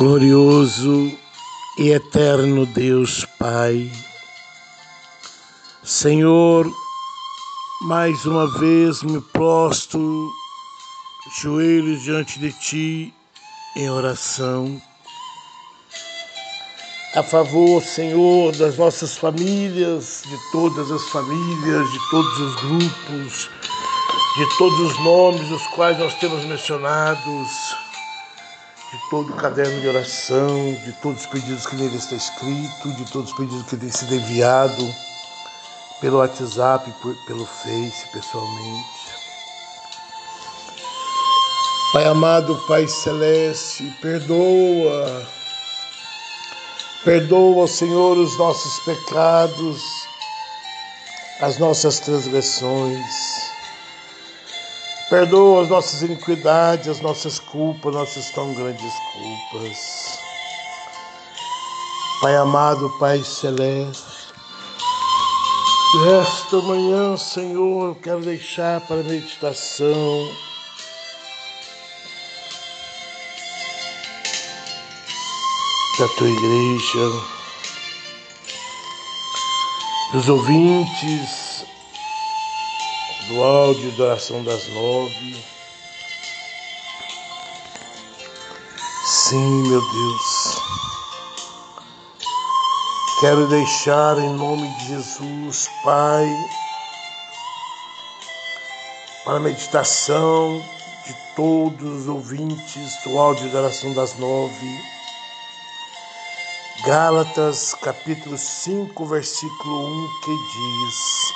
Glorioso e eterno Deus Pai, Senhor, mais uma vez me prostro, joelhos diante de Ti em oração. A favor, Senhor, das nossas famílias, de todas as famílias, de todos os grupos, de todos os nomes os quais nós temos mencionados de todo o caderno de oração, de todos os pedidos que nele está escrito, de todos os pedidos que têm sido enviado pelo WhatsApp, pelo Face, pessoalmente. Pai amado, Pai celeste, perdoa, perdoa, Senhor, os nossos pecados, as nossas transgressões. Perdoa as nossas iniquidades, as nossas culpas, nossas tão grandes culpas. Pai amado, Pai celeste, esta manhã, Senhor, eu quero deixar para a meditação da tua igreja, dos ouvintes, do áudio da oração das nove. Sim, meu Deus. Quero deixar em nome de Jesus, Pai, para a meditação de todos os ouvintes do áudio da oração das nove. Gálatas capítulo 5, versículo 1, que diz: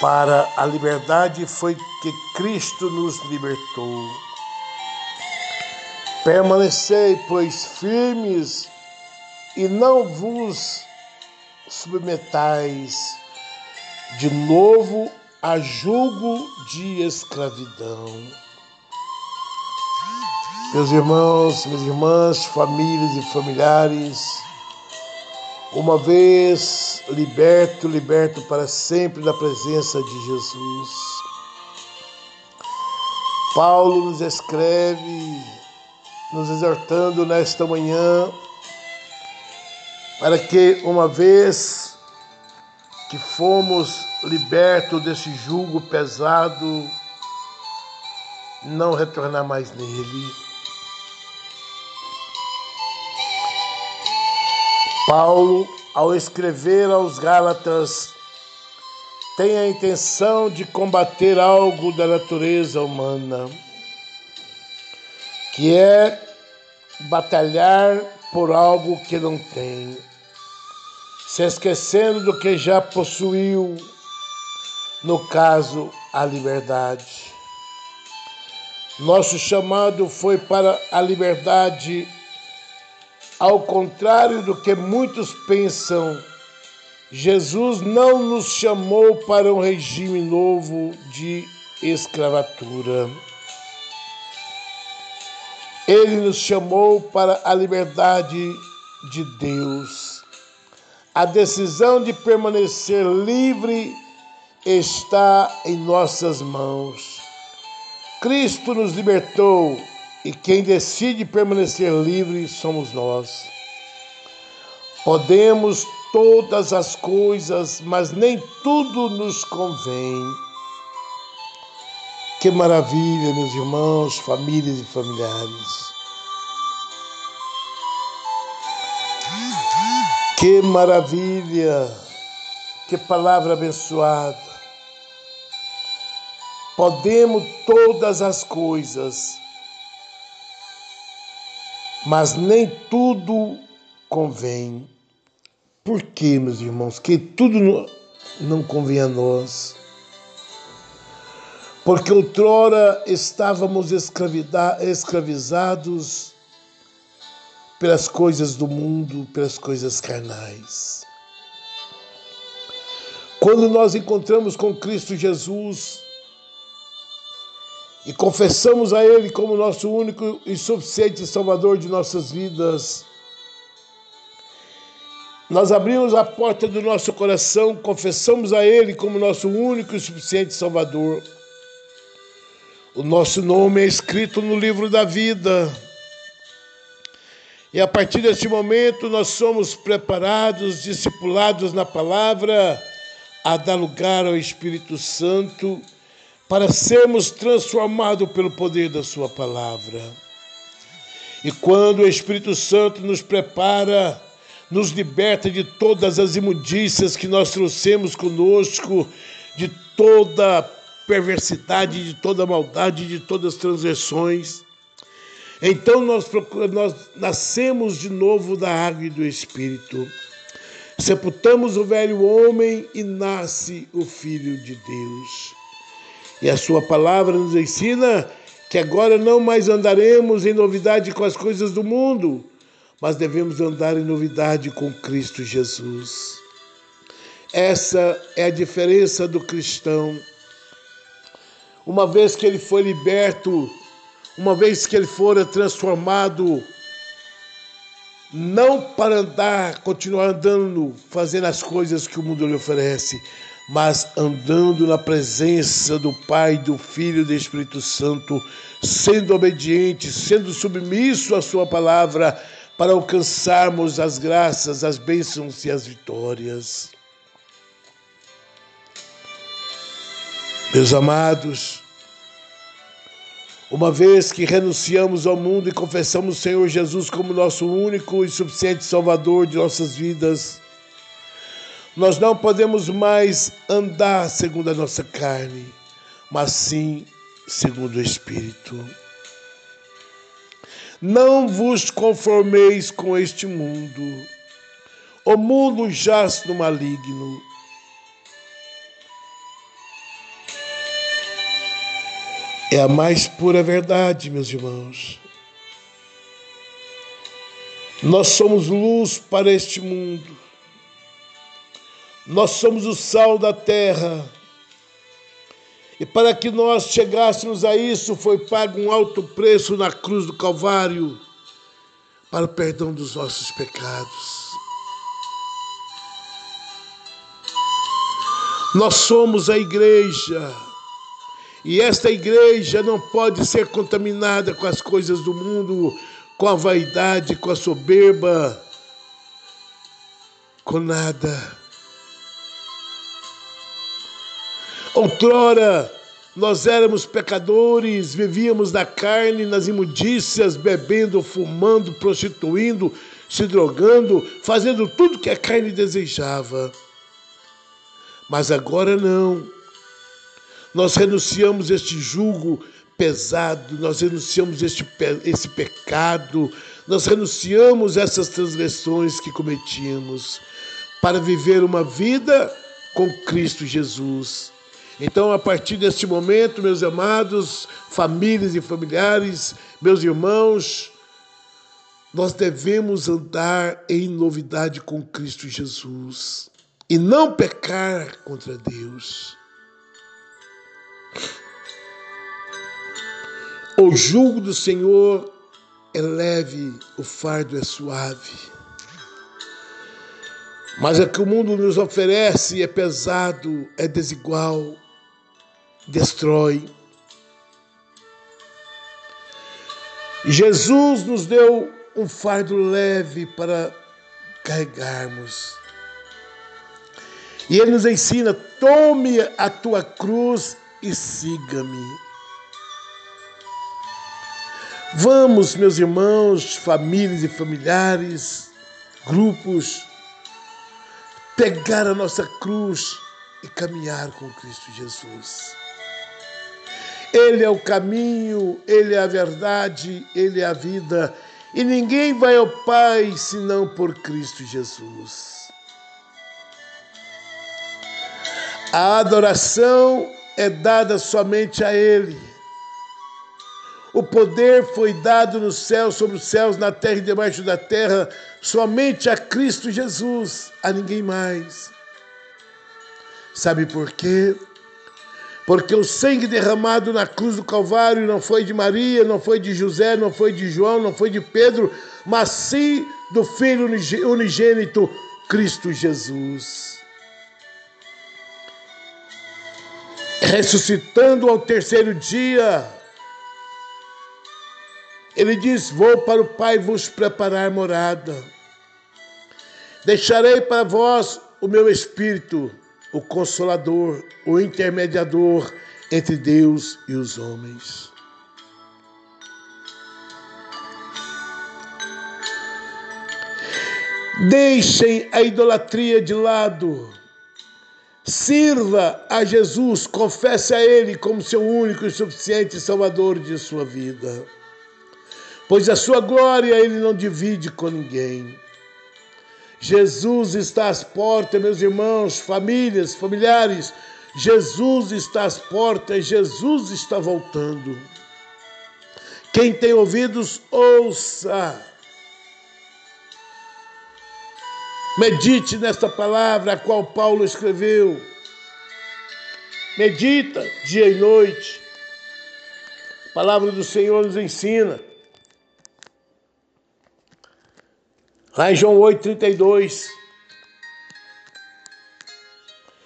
Para a liberdade foi que Cristo nos libertou. Permanecei, pois, firmes e não vos submetais de novo a julgo de escravidão. Meus irmãos, minhas irmãs, famílias e familiares, uma vez liberto, liberto para sempre da presença de Jesus. Paulo nos escreve, nos exortando nesta manhã, para que uma vez que fomos libertos desse jugo pesado, não retornar mais nele Paulo, ao escrever aos Gálatas, tem a intenção de combater algo da natureza humana, que é batalhar por algo que não tem, se esquecendo do que já possuiu, no caso, a liberdade. Nosso chamado foi para a liberdade ao contrário do que muitos pensam, Jesus não nos chamou para um regime novo de escravatura. Ele nos chamou para a liberdade de Deus. A decisão de permanecer livre está em nossas mãos. Cristo nos libertou e quem decide permanecer livre somos nós. Podemos todas as coisas, mas nem tudo nos convém. Que maravilha, meus irmãos, famílias e familiares. Que maravilha, que palavra abençoada. Podemos todas as coisas, mas nem tudo convém. Por quê, meus irmãos? Que tudo não convém a nós. Porque outrora estávamos escravizados pelas coisas do mundo, pelas coisas carnais. Quando nós encontramos com Cristo Jesus, e confessamos a Ele como nosso único e suficiente Salvador de nossas vidas, nós abrimos a porta do nosso coração, confessamos a Ele como nosso único e suficiente Salvador. O nosso nome é escrito no livro da vida. E a partir deste momento nós somos preparados, discipulados na palavra, a dar lugar ao Espírito Santo para sermos transformados pelo poder da Sua palavra. E quando o Espírito Santo nos prepara, nos liberta de todas as imundícias que nós trouxemos conosco, de toda perversidade, de toda maldade, de todas as transgressões. Então nós, nós nascemos de novo da água e do Espírito. Sepultamos o velho homem e nasce o Filho de Deus. E a sua palavra nos ensina que agora não mais andaremos em novidade com as coisas do mundo, mas devemos andar em novidade com Cristo Jesus. Essa é a diferença do cristão. Uma vez que ele foi liberto uma vez que ele fora transformado, não para andar, continuar andando, fazendo as coisas que o mundo lhe oferece, mas andando na presença do Pai, do Filho e do Espírito Santo, sendo obediente, sendo submisso à Sua palavra, para alcançarmos as graças, as bênçãos e as vitórias. Meus amados, uma vez que renunciamos ao mundo e confessamos o Senhor Jesus como nosso único e suficiente Salvador de nossas vidas, nós não podemos mais andar segundo a nossa carne, mas sim segundo o Espírito. Não vos conformeis com este mundo. O mundo jaz no maligno. É a mais pura verdade, meus irmãos. Nós somos luz para este mundo. Nós somos o sal da terra. E para que nós chegássemos a isso, foi pago um alto preço na cruz do Calvário para o perdão dos nossos pecados. Nós somos a igreja e esta igreja não pode ser contaminada com as coisas do mundo, com a vaidade, com a soberba, com nada. Outrora, nós éramos pecadores, vivíamos na carne, nas imundícias, bebendo, fumando, prostituindo, se drogando, fazendo tudo que a carne desejava. Mas agora não. Nós renunciamos este jugo pesado, nós renunciamos este, esse pecado, nós renunciamos essas transgressões que cometíamos para viver uma vida com Cristo Jesus. Então, a partir deste momento, meus amados, famílias e familiares, meus irmãos, nós devemos andar em novidade com Cristo Jesus e não pecar contra Deus. O jugo do Senhor é leve, o fardo é suave. Mas o que o mundo nos oferece é pesado, é desigual, destrói. Jesus nos deu um fardo leve para carregarmos. E Ele nos ensina: tome a tua cruz e siga-me. Vamos, meus irmãos, famílias e familiares, grupos, pegar a nossa cruz e caminhar com Cristo Jesus. Ele é o caminho, Ele é a verdade, Ele é a vida, e ninguém vai ao Pai senão por Cristo Jesus. A adoração é dada somente a Ele. O poder foi dado no céu, sobre os céus, na terra e debaixo da terra, somente a Cristo Jesus, a ninguém mais. Sabe por quê? Porque o sangue derramado na cruz do Calvário não foi de Maria, não foi de José, não foi de João, não foi de Pedro, mas sim do Filho unigênito, Cristo Jesus. Ressuscitando ao terceiro dia, Ele diz: Vou para o Pai vos preparar morada. Deixarei para vós o meu Espírito, o Consolador, o intermediador entre Deus e os homens. Deixem a idolatria de lado. Sirva a Jesus, confesse a Ele como seu único e suficiente Salvador de sua vida. Pois a sua glória Ele não divide com ninguém. Jesus está às portas, meus irmãos, famílias, familiares. Jesus está às portas, Jesus está voltando. Quem tem ouvidos, ouça. Medite nesta palavra a qual Paulo escreveu. Medita dia e noite. A palavra do Senhor nos ensina. Lá em João 8,32.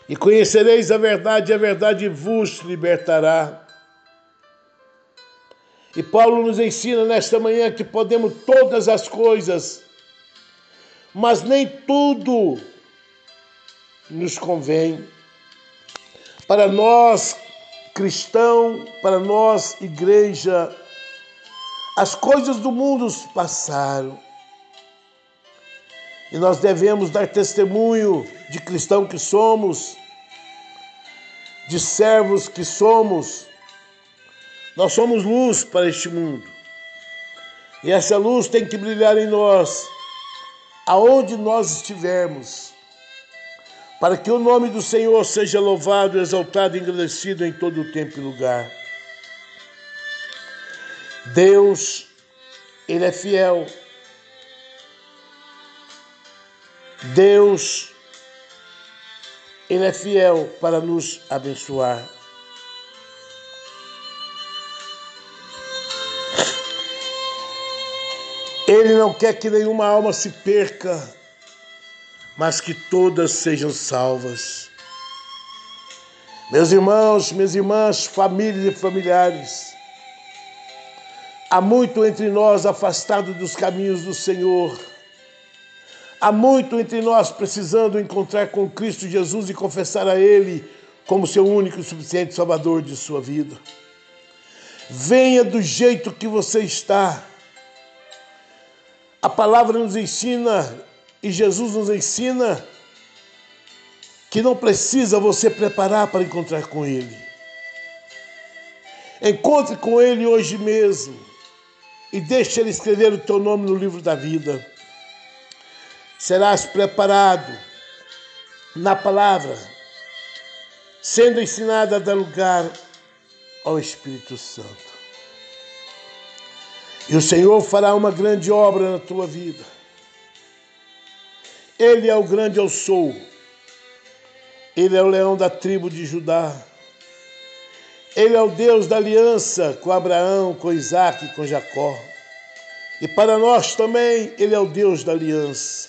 E conhecereis a verdade, e a verdade vos libertará. E Paulo nos ensina nesta manhã que podemos todas as coisas mas nem tudo nos convém. Para nós, cristão, para nós, igreja, as coisas do mundo passaram. E nós devemos dar testemunho de cristão que somos, de servos que somos. Nós somos luz para este mundo. E essa luz tem que brilhar em nós aonde nós estivermos, para que o nome do Senhor seja louvado, exaltado e engrandecido em todo o tempo e lugar. Deus, Ele é fiel. Deus, Ele é fiel para nos abençoar. Ele não quer que nenhuma alma se perca, mas que todas sejam salvas. Meus irmãos, minhas irmãs, famílias e familiares, há muito entre nós afastado dos caminhos do Senhor. Há muito entre nós precisando encontrar com Cristo Jesus e confessar a Ele como seu único e suficiente Salvador de sua vida. Venha do jeito que você está a palavra nos ensina e Jesus nos ensina que não precisa você preparar para encontrar com Ele. Encontre com Ele hoje mesmo e deixe Ele escrever o teu nome no livro da vida. Serás preparado na palavra, sendo ensinado a dar lugar ao Espírito Santo. E o Senhor fará uma grande obra na tua vida. Ele é o grande eu sou. Ele é o leão da tribo de Judá. Ele é o Deus da aliança com Abraão, com Isaac com Jacó. E para nós também, Ele é o Deus da aliança.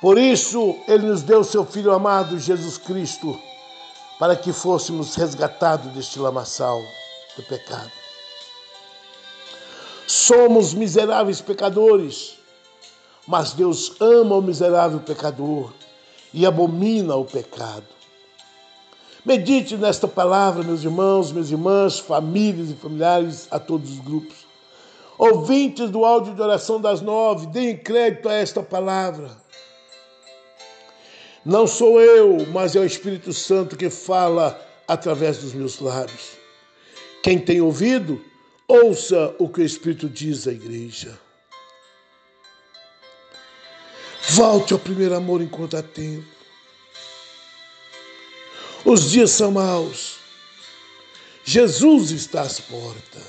Por isso, Ele nos deu seu Filho amado, Jesus Cristo, para que fôssemos resgatados deste lamaçal do pecado. Somos miseráveis pecadores, mas Deus ama o miserável pecador e abomina o pecado. Medite nesta palavra, meus irmãos, minhas irmãs, famílias e familiares a todos os grupos. Ouvintes do áudio de oração das nove, deem crédito a esta palavra. Não sou eu, mas é o Espírito Santo que fala através dos meus lábios. Quem tem ouvido, Ouça o que o Espírito diz à igreja. Volte ao primeiro amor enquanto há tempo. Os dias são maus. Jesus está às portas.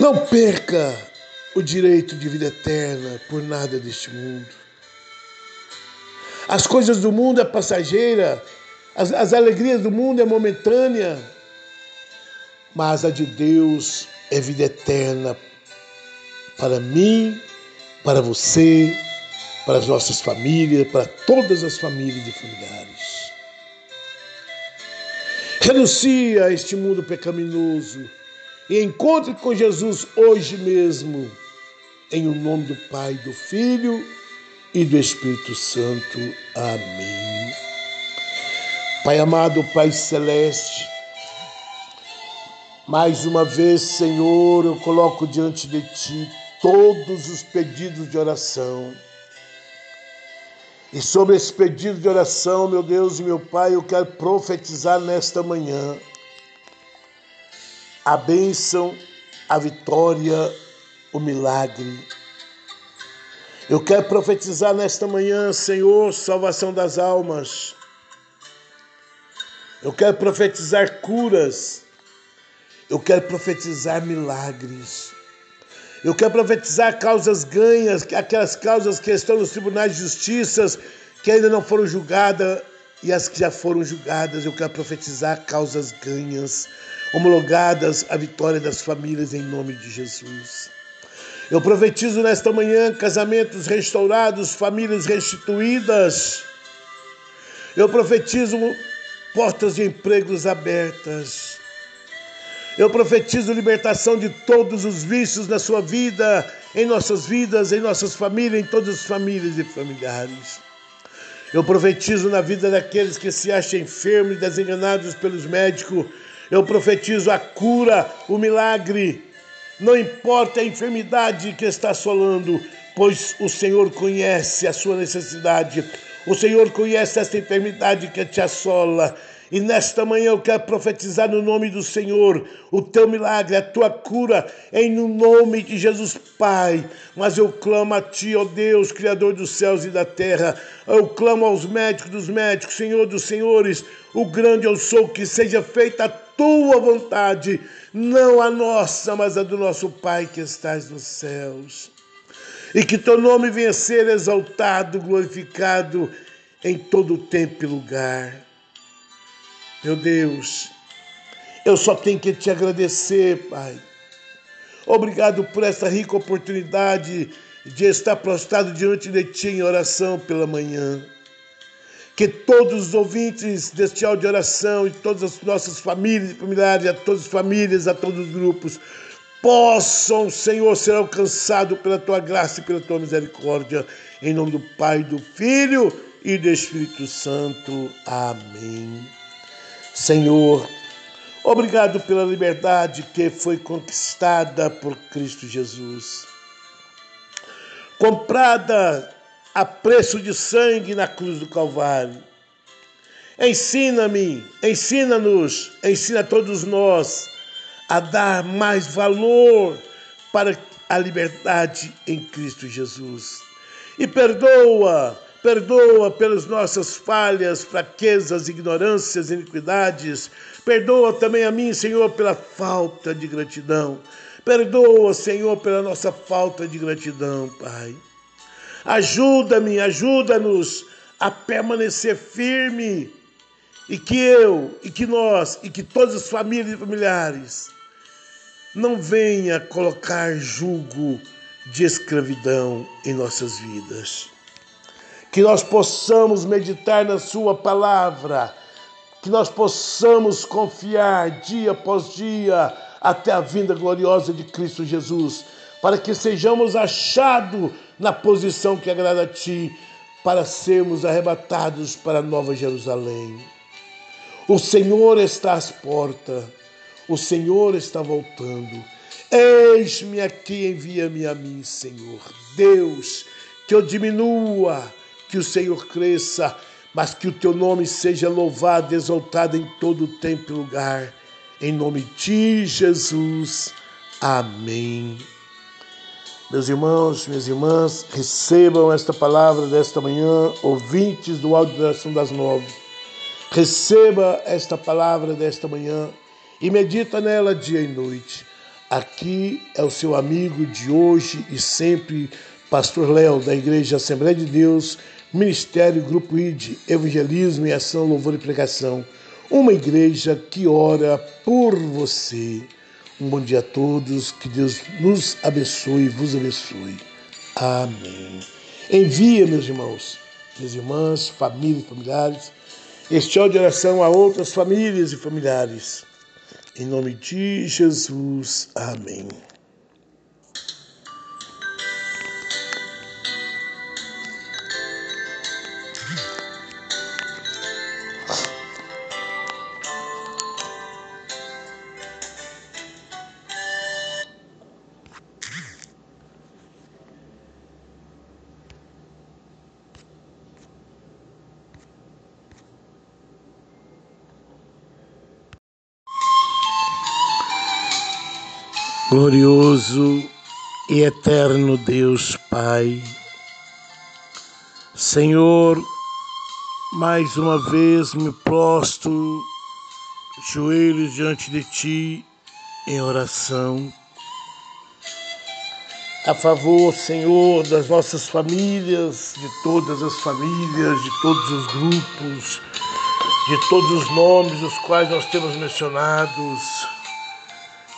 Não perca o direito de vida eterna por nada deste mundo. As coisas do mundo é passageira as, as alegrias do mundo é momentânea, mas a de Deus é vida eterna para mim, para você, para as nossas famílias, para todas as famílias e familiares. Renuncie a este mundo pecaminoso e encontre com Jesus hoje mesmo, em o nome do Pai, do Filho e do Espírito Santo. Amém. Pai amado, Pai celeste, mais uma vez, Senhor, eu coloco diante de Ti todos os pedidos de oração. E sobre esse pedido de oração, meu Deus e meu Pai, eu quero profetizar nesta manhã a bênção, a vitória, o milagre. Eu quero profetizar nesta manhã, Senhor, salvação das almas. Eu quero profetizar curas. Eu quero profetizar milagres. Eu quero profetizar causas ganhas, aquelas causas que estão nos tribunais de justiça, que ainda não foram julgadas, e as que já foram julgadas. Eu quero profetizar causas ganhas, homologadas à vitória das famílias em nome de Jesus. Eu profetizo nesta manhã casamentos restaurados, famílias restituídas. Eu profetizo portas de empregos abertas. Eu profetizo libertação de todos os vícios na sua vida, em nossas vidas, em nossas famílias, em todas as famílias e familiares. Eu profetizo na vida daqueles que se acham enfermos e desenganados pelos médicos. Eu profetizo a cura, o milagre. Não importa a enfermidade que está assolando, pois o Senhor conhece a sua necessidade. O Senhor conhece esta enfermidade que te assola. E nesta manhã eu quero profetizar no nome do Senhor o teu milagre, a tua cura, em nome de Jesus Pai. Mas eu clamo a ti, ó Deus, Criador dos céus e da terra. Eu clamo aos médicos dos médicos, Senhor dos senhores, o grande eu sou, que seja feita a tua vontade, não a nossa, mas a do nosso Pai que estás nos céus. E que teu nome venha ser exaltado, glorificado em todo tempo e lugar. Meu Deus, eu só tenho que te agradecer, Pai. Obrigado por essa rica oportunidade de estar prostrado diante de Ti em oração pela manhã. Que todos os ouvintes deste áudio de oração e todas as nossas famílias e familiares, a todas as famílias, a todos os grupos, possam, Senhor, ser alcançados pela Tua graça e pela Tua misericórdia. Em nome do Pai, do Filho e do Espírito Santo. Amém. Senhor, obrigado pela liberdade que foi conquistada por Cristo Jesus. Comprada a preço de sangue na cruz do Calvário. Ensina-me, ensina-nos, ensina todos nós a dar mais valor para a liberdade em Cristo Jesus. E perdoa Perdoa pelas nossas falhas, fraquezas, ignorâncias, iniquidades. Perdoa também a mim, Senhor, pela falta de gratidão. Perdoa, Senhor, pela nossa falta de gratidão, Pai. Ajuda-me, ajuda-nos a permanecer firme e que eu, e que nós, e que todas as famílias e familiares não venha colocar julgo de escravidão em nossas vidas. Que nós possamos meditar na Sua palavra, que nós possamos confiar dia após dia até a vinda gloriosa de Cristo Jesus, para que sejamos achados na posição que agrada a Ti, para sermos arrebatados para a Nova Jerusalém. O Senhor está às portas, o Senhor está voltando. Eis-me aqui, envia-me a mim, Senhor. Deus, que eu diminua que o Senhor cresça, mas que o teu nome seja louvado, exaltado em todo tempo e lugar. Em nome de Jesus. Amém. Meus irmãos, minhas irmãs, recebam esta palavra desta manhã, ouvintes do áudio da oração das nove. Receba esta palavra desta manhã e medita nela dia e noite. Aqui é o seu amigo de hoje e sempre, Pastor Léo, da Igreja Assembleia de Deus, Ministério Grupo ID, Evangelismo e Ação, Louvor e Pregação. Uma igreja que ora por você. Um bom dia a todos, que Deus nos abençoe e vos abençoe. Amém. Envia, meus irmãos, minhas irmãs, famílias, familiares, este áudio de oração a outras famílias e familiares. Em nome de Jesus. Amém. Glorioso e eterno Deus Pai, Senhor, mais uma vez me prostro, joelhos diante de Ti em oração. A favor, Senhor, das nossas famílias, de todas as famílias, de todos os grupos, de todos os nomes os quais nós temos mencionados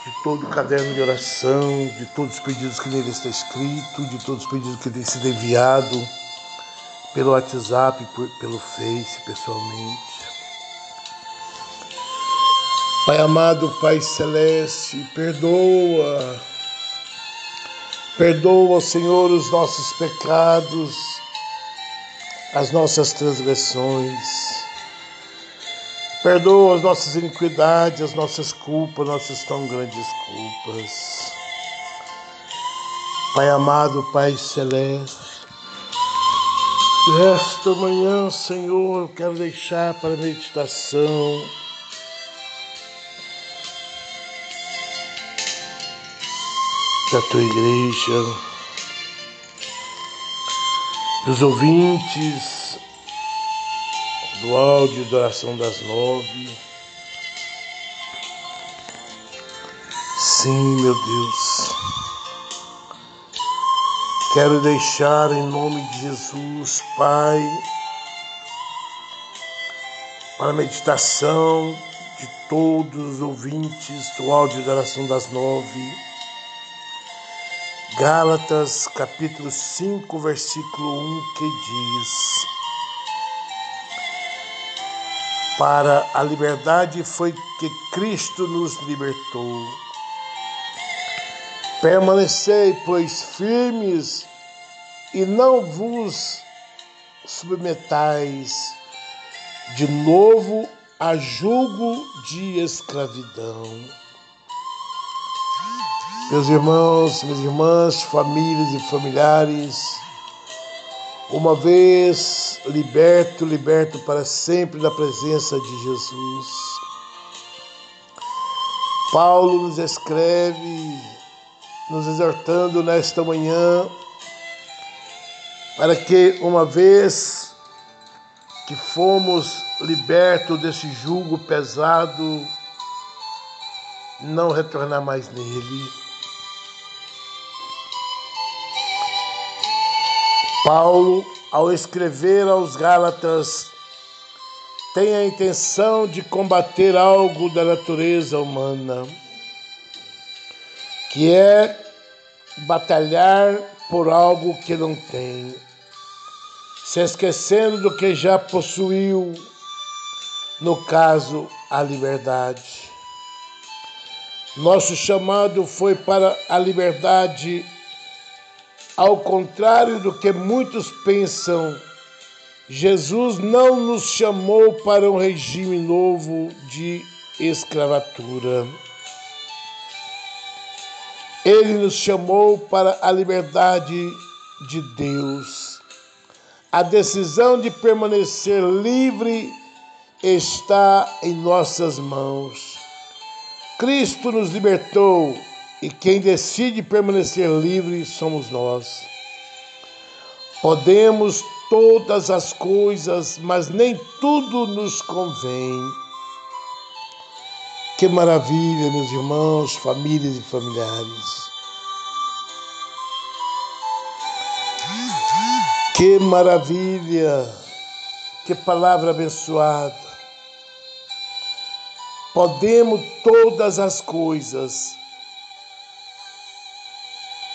de todo o caderno de oração, de todos os pedidos que nele está escrito, de todos os pedidos que têm sido enviado pelo WhatsApp, pelo Face, pessoalmente. Pai amado, Pai celeste, perdoa, perdoa, Senhor, os nossos pecados, as nossas transgressões. Perdoa as nossas iniquidades, as nossas culpas, nossas tão grandes culpas. Pai amado, Pai celeste, esta manhã, Senhor, eu quero deixar para a meditação da tua igreja, dos ouvintes, do áudio da oração das nove. Sim, meu Deus. Quero deixar em nome de Jesus, Pai, para a meditação de todos os ouvintes do áudio da oração das nove. Gálatas capítulo 5, versículo 1, que diz: Para a liberdade foi que Cristo nos libertou. Permanecei, pois, firmes e não vos submetais de novo a julgo de escravidão. Meus irmãos, minhas irmãs, famílias e familiares, uma vez liberto, liberto para sempre da presença de Jesus. Paulo nos escreve, nos exortando nesta manhã, para que uma vez que fomos libertos desse jugo pesado, não retornar mais nele Paulo, ao escrever aos Gálatas, tem a intenção de combater algo da natureza humana, que é batalhar por algo que não tem, se esquecendo do que já possuiu, no caso, a liberdade. Nosso chamado foi para a liberdade ao contrário do que muitos pensam, Jesus não nos chamou para um regime novo de escravatura. Ele nos chamou para a liberdade de Deus. A decisão de permanecer livre está em nossas mãos. Cristo nos libertou e quem decide permanecer livre somos nós. Podemos todas as coisas, mas nem tudo nos convém. Que maravilha, meus irmãos, famílias e familiares. Que maravilha, que palavra abençoada. Podemos todas as coisas,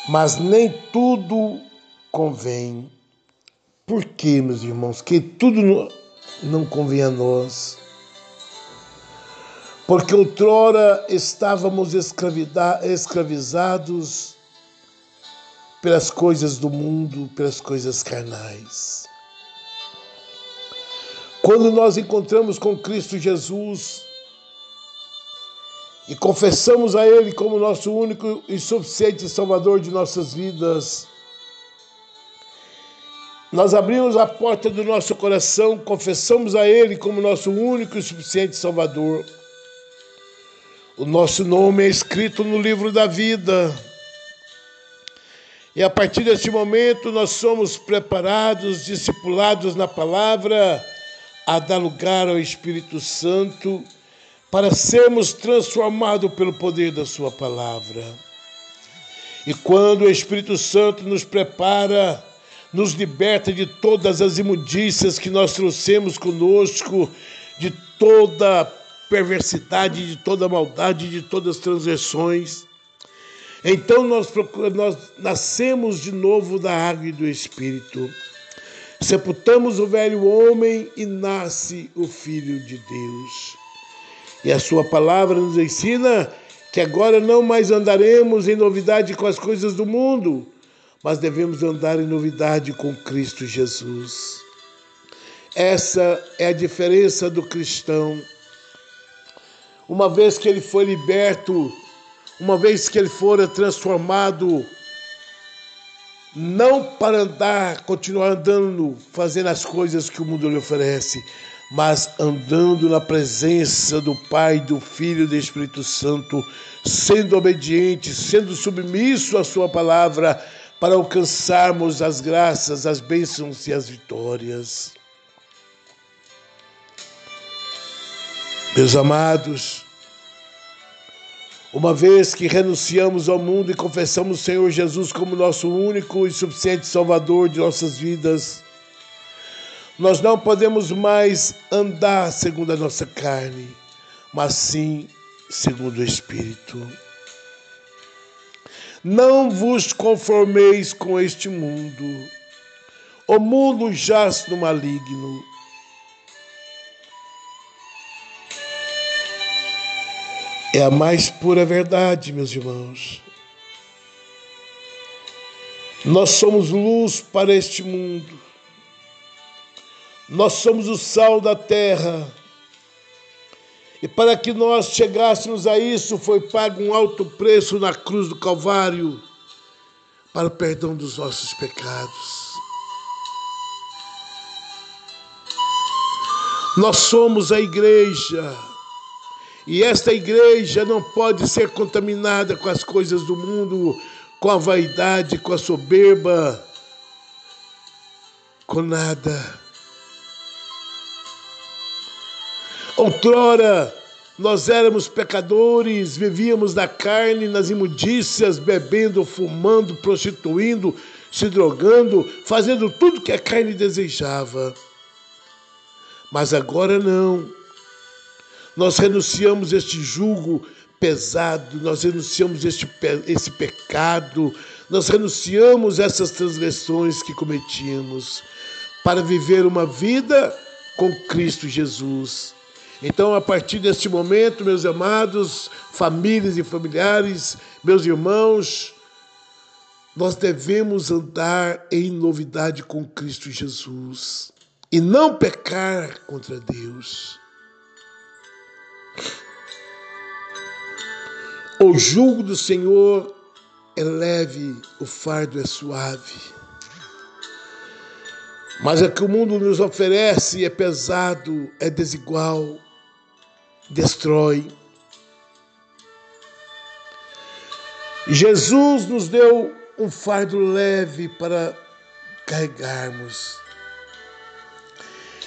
mas nem tudo convém. Por quê, meus irmãos? Que tudo não convém a nós. Porque outrora estávamos escravizados pelas coisas do mundo, pelas coisas carnais. Quando nós encontramos com Cristo Jesus e confessamos a Ele como nosso único e suficiente Salvador de nossas vidas, nós abrimos a porta do nosso coração, confessamos a Ele como nosso único e suficiente Salvador. O nosso nome é escrito no livro da vida. E a partir deste momento nós somos preparados, discipulados na palavra, a dar lugar ao Espírito Santo para sermos transformados pelo poder da Sua palavra. E quando o Espírito Santo nos prepara, nos liberta de todas as imundícias que nós trouxemos conosco, de toda perversidade, de toda maldade, de todas as transgressões. Então nós, nós nascemos de novo da água e do Espírito. Sepultamos o velho homem e nasce o Filho de Deus. E a Sua palavra nos ensina que agora não mais andaremos em novidade com as coisas do mundo, mas devemos andar em novidade com Cristo Jesus. Essa é a diferença do cristão. Uma vez que ele foi liberto, uma vez que ele fora transformado, não para andar, continuar andando, fazendo as coisas que o mundo lhe oferece, mas andando na presença do Pai, do Filho e do Espírito Santo, sendo obediente, sendo submisso à Sua palavra, para alcançarmos as graças, as bênçãos e as vitórias. Meus amados, uma vez que renunciamos ao mundo e confessamos o Senhor Jesus como nosso único e suficiente Salvador de nossas vidas, nós não podemos mais andar segundo a nossa carne, mas sim segundo o Espírito. Não vos conformeis com este mundo. O mundo jaz no maligno. É a mais pura verdade, meus irmãos. Nós somos luz para este mundo. Nós somos o sal da terra. E para que nós chegássemos a isso, foi pago um alto preço na cruz do Calvário para o perdão dos nossos pecados. Nós somos a igreja. E esta igreja não pode ser contaminada com as coisas do mundo, com a vaidade, com a soberba, com nada. Outrora nós éramos pecadores, vivíamos na carne, nas imundícias, bebendo, fumando, prostituindo, se drogando, fazendo tudo que a carne desejava. Mas agora não. Nós renunciamos este jugo pesado, nós renunciamos este, esse pecado, nós renunciamos essas transgressões que cometíamos para viver uma vida com Cristo Jesus então, a partir deste momento, meus amados, famílias e familiares, meus irmãos, nós devemos andar em novidade com Cristo Jesus e não pecar contra Deus. O jugo do Senhor é leve, o fardo é suave. Mas o que o mundo nos oferece é pesado, é desigual, destrói. Jesus nos deu um fardo leve para carregarmos.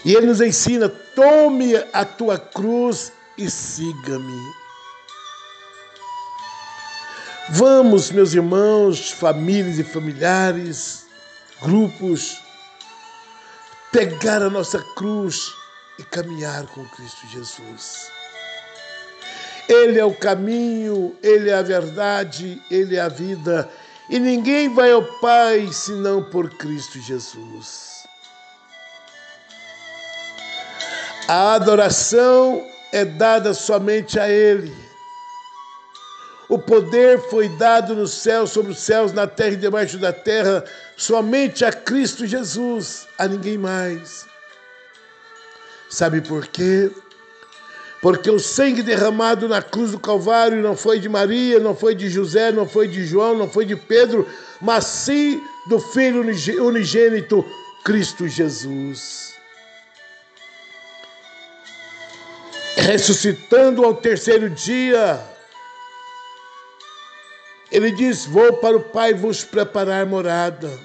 E ele nos ensina: tome a tua cruz e siga-me. Vamos, meus irmãos, famílias e familiares, grupos, pegar a nossa cruz e caminhar com Cristo Jesus. Ele é o caminho, Ele é a verdade, Ele é a vida. E ninguém vai ao Pai senão por Cristo Jesus. A adoração é dada somente a Ele. O poder foi dado no céu, sobre os céus, na terra e debaixo da terra, somente a Cristo Jesus, a ninguém mais. Sabe por quê? Porque o sangue derramado na cruz do Calvário não foi de Maria, não foi de José, não foi de João, não foi de Pedro, mas sim do Filho unigênito, Cristo Jesus. Ressuscitando ao terceiro dia, ele diz: Vou para o Pai vos preparar morada.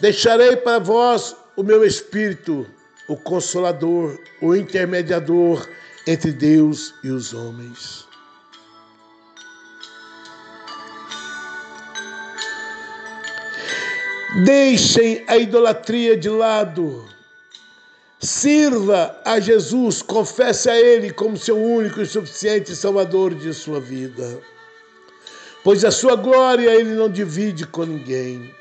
Deixarei para vós o meu espírito o consolador, o intermediador entre Deus e os homens. Deixem a idolatria de lado. Sirva a Jesus, confesse a Ele como seu único e suficiente Salvador de sua vida. Pois a sua glória Ele não divide com ninguém.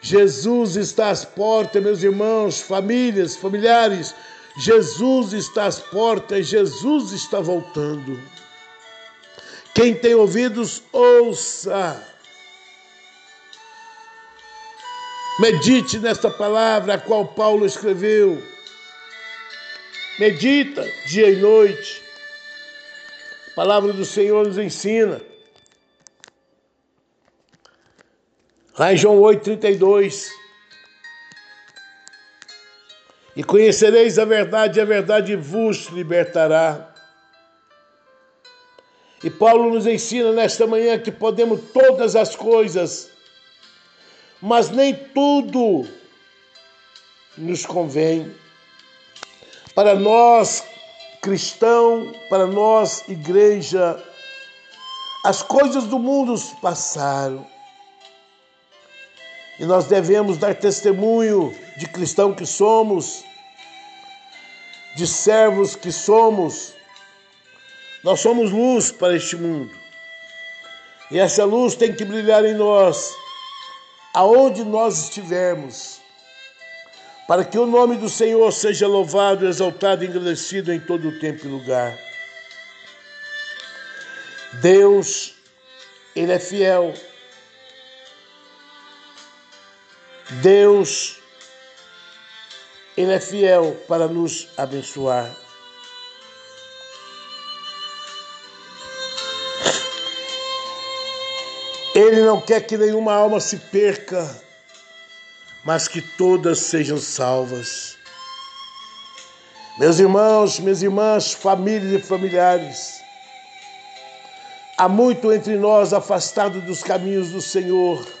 Jesus está às portas, meus irmãos, famílias, familiares. Jesus está às portas, Jesus está voltando. Quem tem ouvidos, ouça. Medite nesta palavra a qual Paulo escreveu. Medita dia e noite. A palavra do Senhor nos ensina. Lá em João 8,32. E conhecereis a verdade, e a verdade vos libertará. E Paulo nos ensina nesta manhã que podemos todas as coisas, mas nem tudo nos convém. Para nós, cristão, para nós, igreja, as coisas do mundo passaram e nós devemos dar testemunho de cristão que somos, de servos que somos. Nós somos luz para este mundo. E essa luz tem que brilhar em nós, aonde nós estivermos, para que o nome do Senhor seja louvado, exaltado e engrandecido em todo o tempo e lugar. Deus, Ele é fiel Deus, Ele é fiel para nos abençoar. Ele não quer que nenhuma alma se perca, mas que todas sejam salvas. Meus irmãos, minhas irmãs, famílias e familiares, há muito entre nós afastado dos caminhos do Senhor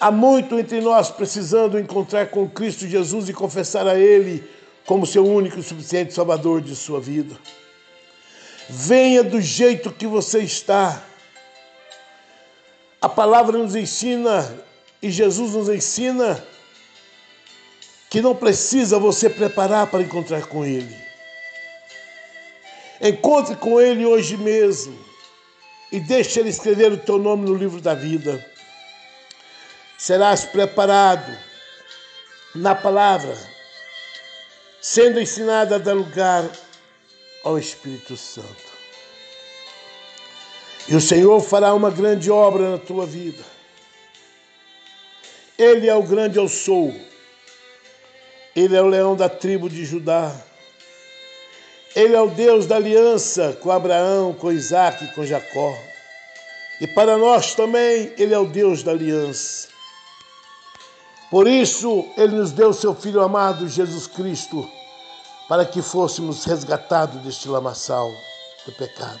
Há muito entre nós precisando encontrar com Cristo Jesus e confessar a Ele como seu único e suficiente Salvador de sua vida. Venha do jeito que você está. A palavra nos ensina e Jesus nos ensina que não precisa você preparar para encontrar com Ele. Encontre com Ele hoje mesmo e deixe Ele escrever o teu nome no livro da vida serás preparado na palavra, sendo ensinado a dar lugar ao Espírito Santo. E o Senhor fará uma grande obra na tua vida. Ele é o grande eu sou. Ele é o leão da tribo de Judá. Ele é o Deus da aliança com Abraão, com Isaac com Jacó. E para nós também, Ele é o Deus da aliança. Por isso, ele nos deu seu Filho amado, Jesus Cristo, para que fôssemos resgatados deste lamaçal do pecado.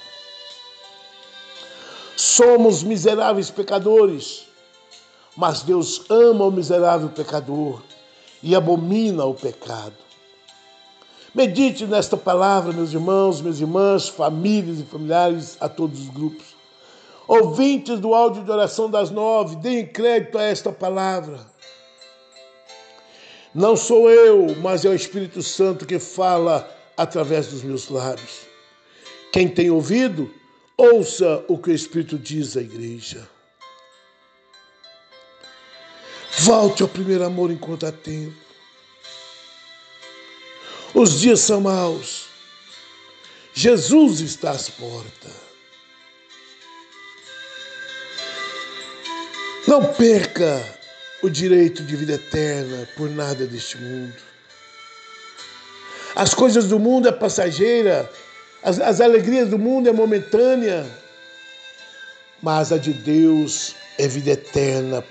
Somos miseráveis pecadores, mas Deus ama o miserável pecador e abomina o pecado. Medite nesta palavra, meus irmãos, minhas irmãs, famílias e familiares, a todos os grupos. Ouvintes do áudio de oração das nove, deem crédito a esta palavra. Não sou eu, mas é o Espírito Santo que fala através dos meus lábios. Quem tem ouvido, ouça o que o Espírito diz à igreja. Volte ao primeiro amor enquanto há tempo. Os dias são maus. Jesus está às portas. Não perca o direito de vida eterna por nada deste mundo. As coisas do mundo é passageira, as, as alegrias do mundo é momentânea, mas a de Deus é vida eterna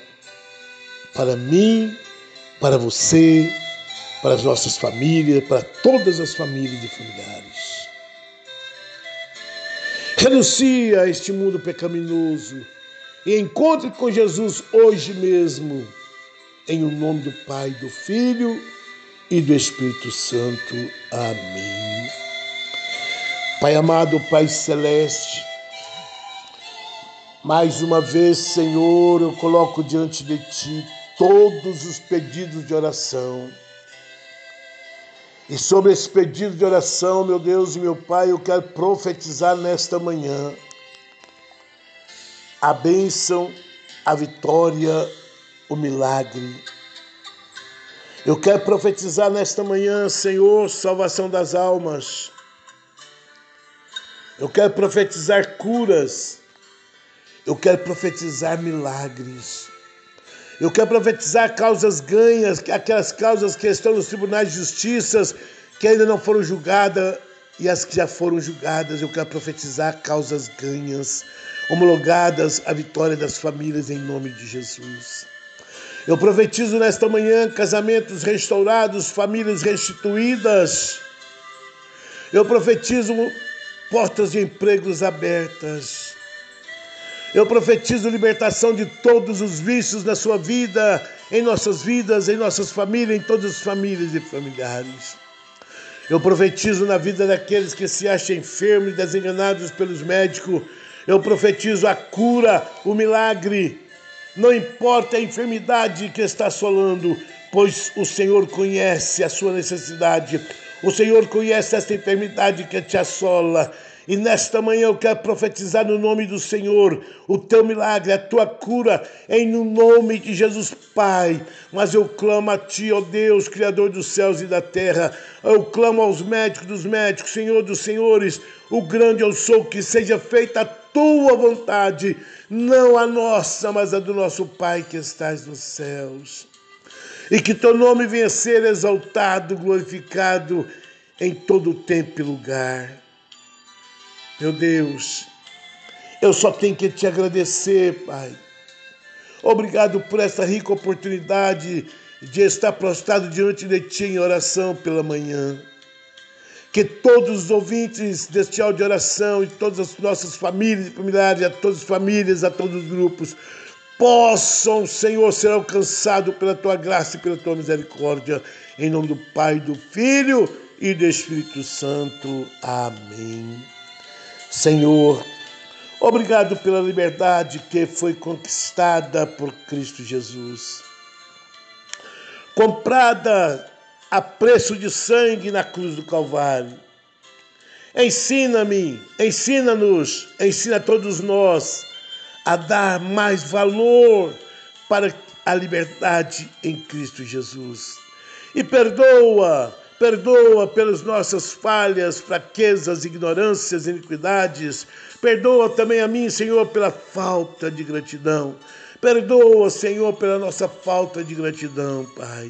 para mim, para você, para as nossas famílias, para todas as famílias e familiares. Renuncie a este mundo pecaminoso e encontre com Jesus hoje mesmo, em o nome do Pai, do Filho e do Espírito Santo. Amém. Pai amado, Pai celeste, mais uma vez, Senhor, eu coloco diante de Ti todos os pedidos de oração. E sobre esse pedido de oração, meu Deus e meu Pai, eu quero profetizar nesta manhã a bênção, a vitória, o milagre. Eu quero profetizar nesta manhã, Senhor, salvação das almas. Eu quero profetizar curas. Eu quero profetizar milagres. Eu quero profetizar causas ganhas, aquelas causas que estão nos tribunais de justiça, que ainda não foram julgadas, e as que já foram julgadas. Eu quero profetizar causas ganhas homologadas à vitória das famílias em nome de Jesus. Eu profetizo nesta manhã casamentos restaurados, famílias restituídas. Eu profetizo portas de empregos abertas. Eu profetizo libertação de todos os vícios na sua vida, em nossas vidas, em nossas famílias, em todas as famílias e familiares. Eu profetizo na vida daqueles que se acham enfermos e desenganados pelos médicos eu profetizo a cura, o milagre. Não importa a enfermidade que está assolando, pois o Senhor conhece a sua necessidade. O Senhor conhece esta enfermidade que te assola. E nesta manhã eu quero profetizar no nome do Senhor o teu milagre, a tua cura, em nome de Jesus Pai. Mas eu clamo a ti, ó Deus, Criador dos céus e da terra. Eu clamo aos médicos dos médicos, Senhor dos senhores, o grande eu sou, que seja feita a tua vontade, não a nossa, mas a do nosso Pai que estás nos céus. E que teu nome venha ser exaltado, glorificado em todo tempo e lugar. Meu Deus, eu só tenho que te agradecer, Pai. Obrigado por essa rica oportunidade de estar prostrado diante de Ti em oração pela manhã. Que todos os ouvintes deste áudio de oração e todas as nossas famílias e familiares, a todas as famílias, a todos os grupos, possam, Senhor, ser alcançados pela Tua graça e pela Tua misericórdia. Em nome do Pai, do Filho e do Espírito Santo. Amém. Senhor, obrigado pela liberdade que foi conquistada por Cristo Jesus. Comprada a preço de sangue na cruz do Calvário. Ensina-me, ensina-nos, ensina a todos nós a dar mais valor para a liberdade em Cristo Jesus. E perdoa Perdoa pelas nossas falhas, fraquezas, ignorâncias, iniquidades. Perdoa também a mim, Senhor, pela falta de gratidão. Perdoa, Senhor, pela nossa falta de gratidão, Pai.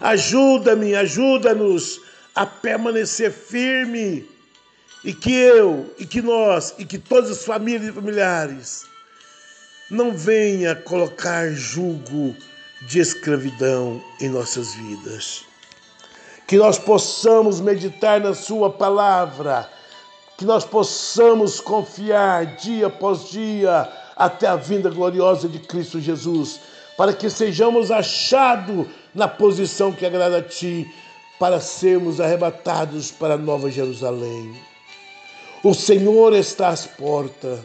Ajuda-me, ajuda-nos a permanecer firme e que eu, e que nós, e que todas as famílias e familiares não venha colocar julgo de escravidão em nossas vidas. Que nós possamos meditar na Sua palavra, que nós possamos confiar dia após dia até a vinda gloriosa de Cristo Jesus, para que sejamos achados na posição que agrada a Ti, para sermos arrebatados para a Nova Jerusalém. O Senhor está às portas,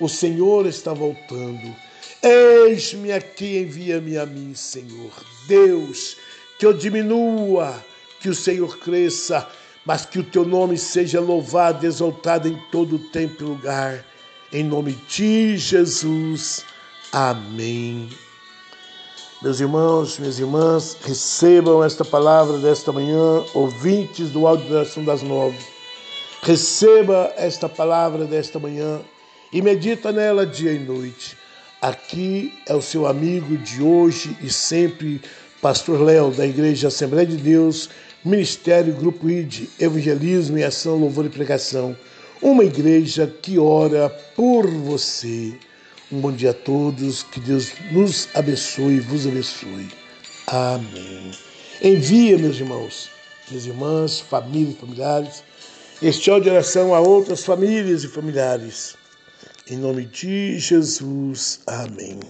o Senhor está voltando. Eis-me aqui, envia-me a mim, Senhor. Deus, que eu diminua que o Senhor cresça, mas que o teu nome seja louvado, exaltado em todo tempo e lugar. Em nome de Jesus. Amém. Meus irmãos, minhas irmãs, recebam esta palavra desta manhã, ouvintes do áudio da oração das nove. Receba esta palavra desta manhã e medita nela dia e noite. Aqui é o seu amigo de hoje e sempre, Pastor Léo, da Igreja Assembleia de Deus, Ministério Grupo ID, Evangelismo e Ação, Louvor e Pregação. Uma igreja que ora por você. Um bom dia a todos, que Deus nos abençoe e vos abençoe. Amém. Envia, meus irmãos, minhas irmãs, famílias e familiares, este áudio de oração a outras famílias e familiares. Em nome de Jesus. Amém.